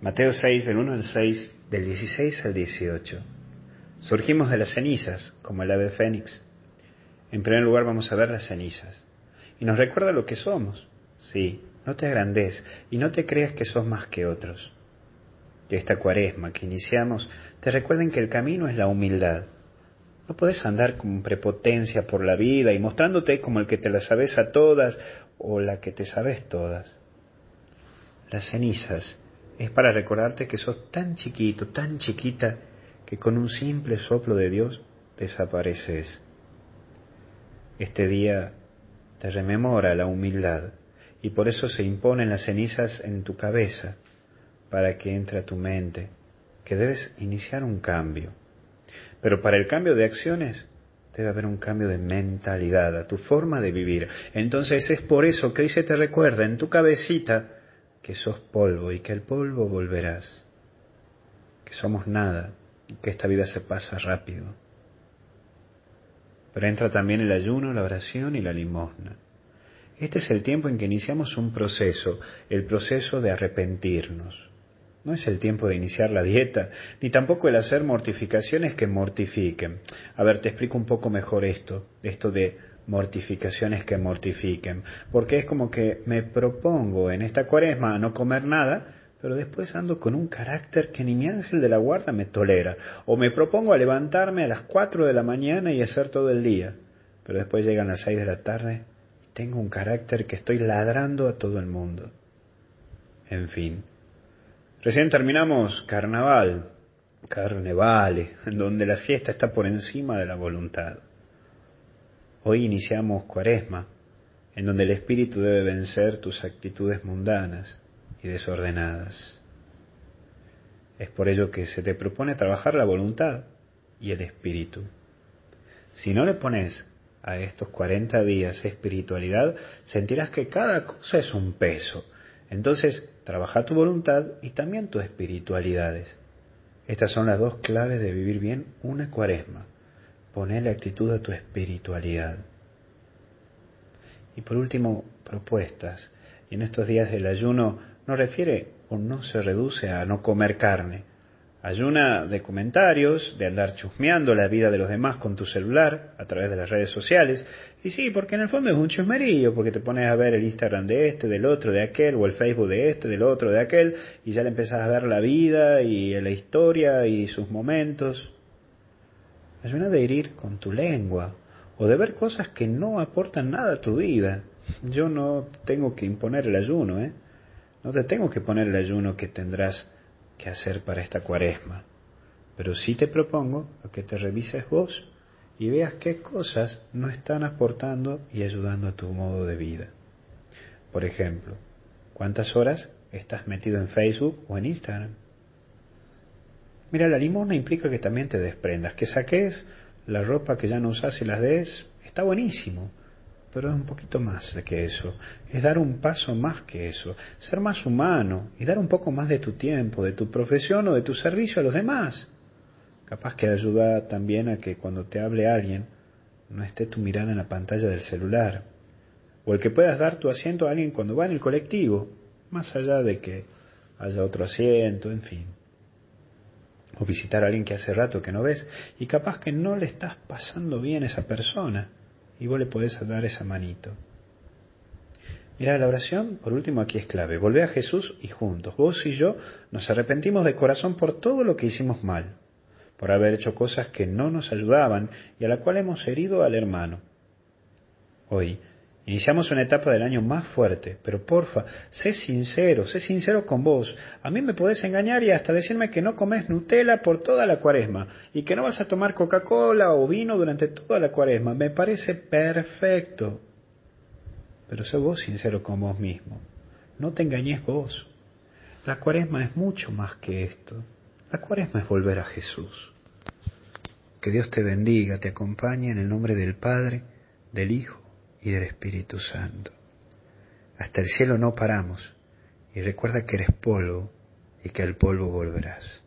Mateo 6, del 1 al 6, del 16 al 18. Surgimos de las cenizas, como el ave fénix. En primer lugar vamos a ver las cenizas. Y nos recuerda lo que somos. Sí, no te agrandes y no te creas que sos más que otros. Que esta cuaresma que iniciamos te recuerden que el camino es la humildad. No puedes andar con prepotencia por la vida y mostrándote como el que te las sabes a todas o la que te sabes todas. Las cenizas es para recordarte que sos tan chiquito, tan chiquita, que con un simple soplo de Dios desapareces. Este día te rememora la humildad y por eso se imponen las cenizas en tu cabeza para que entre a tu mente que debes iniciar un cambio. Pero para el cambio de acciones debe haber un cambio de mentalidad, a tu forma de vivir. Entonces es por eso que hoy se te recuerda en tu cabecita que sos polvo y que el polvo volverás, que somos nada y que esta vida se pasa rápido. Pero entra también el ayuno, la oración y la limosna. Este es el tiempo en que iniciamos un proceso, el proceso de arrepentirnos. No es el tiempo de iniciar la dieta, ni tampoco el hacer mortificaciones que mortifiquen. A ver, te explico un poco mejor esto, esto de mortificaciones que mortifiquen, porque es como que me propongo en esta cuaresma a no comer nada, pero después ando con un carácter que ni mi ángel de la guarda me tolera, o me propongo a levantarme a las cuatro de la mañana y hacer todo el día, pero después llegan las seis de la tarde y tengo un carácter que estoy ladrando a todo el mundo. En fin, recién terminamos carnaval, carnevale, donde la fiesta está por encima de la voluntad. Hoy iniciamos cuaresma, en donde el Espíritu debe vencer tus actitudes mundanas y desordenadas. Es por ello que se te propone trabajar la voluntad y el Espíritu. Si no le pones a estos 40 días espiritualidad, sentirás que cada cosa es un peso. Entonces, trabaja tu voluntad y también tus espiritualidades. Estas son las dos claves de vivir bien una cuaresma Ponerle actitud a tu espiritualidad. Y por último, propuestas. Y en estos días del ayuno no refiere o no se reduce a no comer carne. Ayuna de comentarios, de andar chusmeando la vida de los demás con tu celular a través de las redes sociales. Y sí, porque en el fondo es un chusmerillo, porque te pones a ver el Instagram de este, del otro, de aquel, o el Facebook de este, del otro, de aquel, y ya le empezás a ver la vida y la historia y sus momentos. Ayuna de herir con tu lengua o de ver cosas que no aportan nada a tu vida. Yo no tengo que imponer el ayuno, ¿eh? No te tengo que poner el ayuno que tendrás que hacer para esta cuaresma. Pero sí te propongo que te revises vos y veas qué cosas no están aportando y ayudando a tu modo de vida. Por ejemplo, ¿cuántas horas estás metido en Facebook o en Instagram? Mira, la limosna implica que también te desprendas, que saques la ropa que ya no usas y las des, está buenísimo, pero es un poquito más que eso, es dar un paso más que eso, ser más humano y dar un poco más de tu tiempo, de tu profesión o de tu servicio a los demás. Capaz que ayuda también a que cuando te hable alguien no esté tu mirada en la pantalla del celular, o el que puedas dar tu asiento a alguien cuando va en el colectivo, más allá de que haya otro asiento, en fin o visitar a alguien que hace rato que no ves y capaz que no le estás pasando bien a esa persona y vos le podés dar esa manito. Mira, la oración, por último, aquí es clave. Volvé a Jesús y juntos, vos y yo, nos arrepentimos de corazón por todo lo que hicimos mal, por haber hecho cosas que no nos ayudaban y a la cual hemos herido al hermano. Hoy, Iniciamos una etapa del año más fuerte, pero porfa, sé sincero, sé sincero con vos. A mí me podés engañar y hasta decirme que no comes Nutella por toda la cuaresma y que no vas a tomar Coca-Cola o vino durante toda la cuaresma. Me parece perfecto. Pero sé vos sincero con vos mismo. No te engañes vos. La cuaresma es mucho más que esto. La cuaresma es volver a Jesús. Que Dios te bendiga, te acompañe en el nombre del Padre, del Hijo y del Espíritu Santo. Hasta el cielo no paramos y recuerda que eres polvo y que al polvo volverás.